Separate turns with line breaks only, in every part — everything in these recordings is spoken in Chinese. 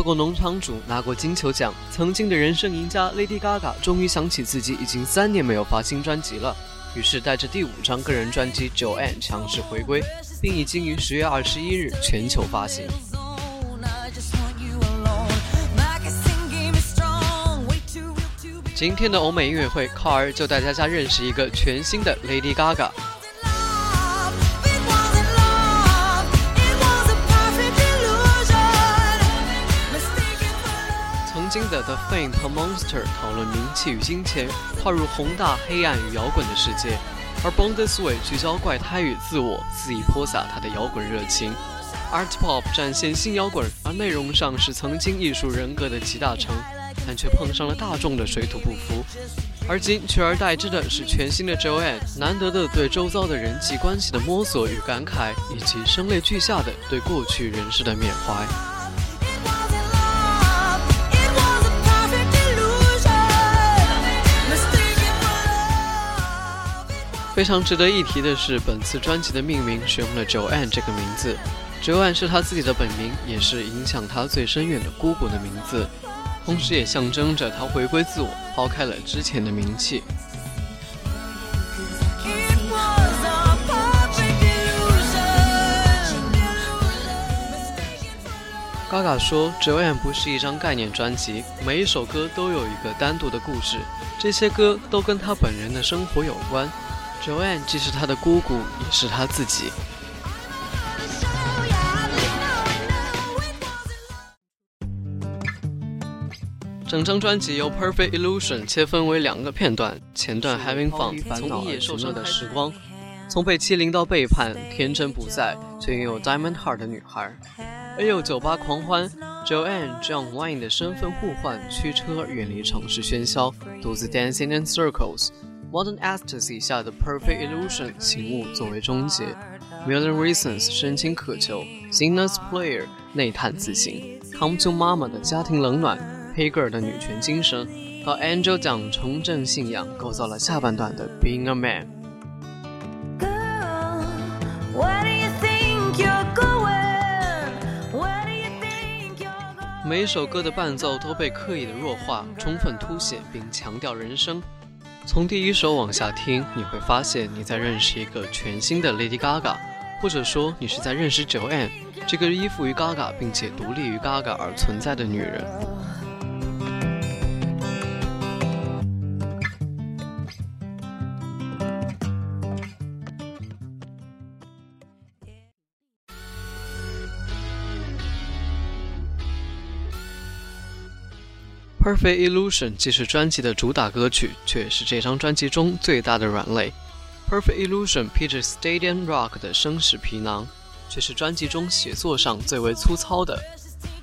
做过农场主拿过金球奖曾经的人生赢家 lady gaga 终于想起自己已经三年没有发新专辑了。于是带着第五张个人专辑《Joanne》强势回归，并已经于十月二十一日全球发行。今天的欧美音乐会，Car 就带大家认识一个全新的 Lady Gaga。经的 The Fame 和 Monster 讨论名气与金钱，跨入宏大、黑暗与摇滚的世界；而 Born This Way 聚焦怪胎与自我，肆意泼洒他的摇滚热情。Art Pop 展现新摇滚，而内容上是曾经艺术人格的集大成，但却碰上了大众的水土不服。而今取而代之的是全新的 Joanne，难得的对周遭的人际关系的摸索与感慨，以及声泪俱下的对过去人世的缅怀。非常值得一提的是，本次专辑的命名使用了 Joanne 这个名字。Joanne 是他自己的本名，也是影响他最深远的姑姑的名字，同时也象征着他回归自我，抛开了之前的名气。Gaga 说，Joanne 不是一张概念专辑，每一首歌都有一个单独的故事，这些歌都跟他本人的生活有关。Joanne 既是他的姑姑，也是他自己。整张专辑由《Perfect Illusion》切分为两个片段，前段 Having Fun，从野受伤的时光，从被欺凌到背叛，天真不在却拥有 Diamond Heart 的女孩。而有酒吧狂欢，Joanne 这样 Wine 的身份互换，驱车远离城市喧嚣，独自 Dancing in Circles。Modern Ecstasy 下的 Perfect Illusion 醒悟作为终结，Million Reasons 深情渴求，Sinner's Player 内探自省，Come to Mama 的家庭冷暖，Pager 的女权精神，和 Angel 讲重振信仰，构造了下半段的 Being a Man。每一首歌的伴奏都被刻意的弱化，充分凸显并强调人声。从第一首往下听，你会发现你在认识一个全新的 Lady Gaga，或者说你是在认识 Joanne 这个依附于 Gaga 并且独立于 Gaga 而存在的女人。Perfect Illusion 既是专辑的主打歌曲，却是这张专辑中最大的软肋。Perfect Illusion 披着 Stadium Rock 的声势皮囊，却是专辑中写作上最为粗糙的。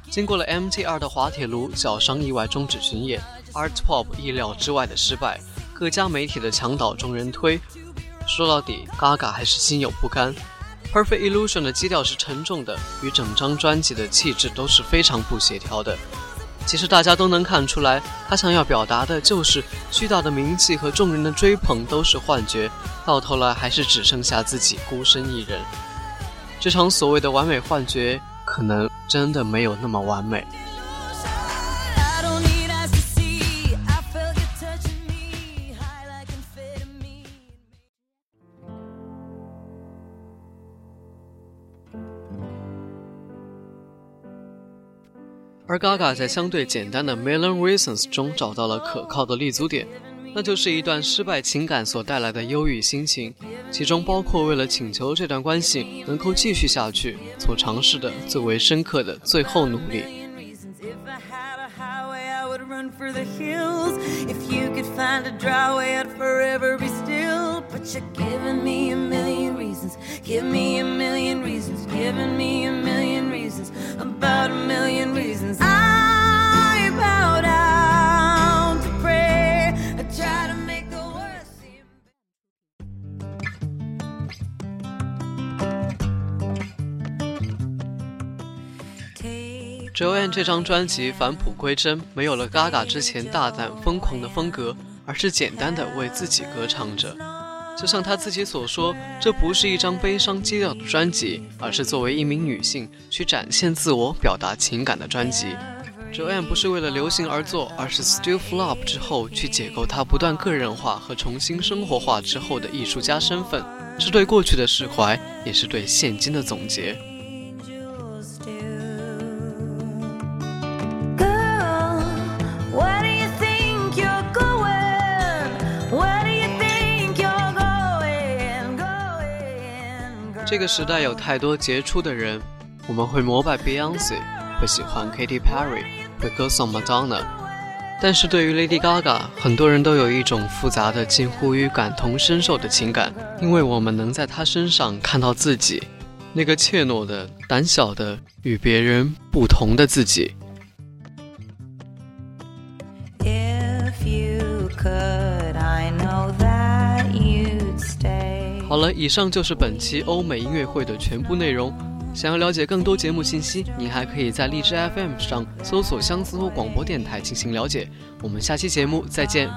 经过了 MTR 的滑铁卢，脚伤意外终止巡演，Art Pop 意料之外的失败，各家媒体的墙倒众人推。说到底，Gaga 还是心有不甘。Perfect Illusion 的基调是沉重的，与整张专辑的气质都是非常不协调的。其实大家都能看出来，他想要表达的就是巨大的名气和众人的追捧都是幻觉，到头来还是只剩下自己孤身一人。这场所谓的完美幻觉，可能真的没有那么完美。而 Gaga 在相对简单的《Million Reasons》中找到了可靠的立足点，那就是一段失败情感所带来的忧郁心情，其中包括为了请求这段关系能够继续下去所尝试的最为深刻的最后努力。
About a million reasons. I bow down to pray. I try to make the worst seem.
Joanne 这张专辑返璞归真，没有了 Gaga 之前大胆疯狂的风格，而是简单的为自己歌唱着。就像她自己所说，这不是一张悲伤基调的专辑，而是作为一名女性去展现自我、表达情感的专辑。Joanne 不是为了流行而做，而是 Still Flop 之后去解构她不断个人化和重新生活化之后的艺术家身份，是对过去的释怀，也是对现今的总结。这个时代有太多杰出的人，我们会膜拜 Beyonce，会喜欢 Katy Perry，会歌颂 Madonna，但是对于 Lady Gaga，很多人都有一种复杂的、近乎于感同身受的情感，因为我们能在她身上看到自己，那个怯懦的、胆小的、与别人不同的自己。If you could 好了，以上就是本期欧美音乐会的全部内容。想要了解更多节目信息，您还可以在荔枝 FM 上搜索“相思湖广播电台”进行了解。我们下期节目再见。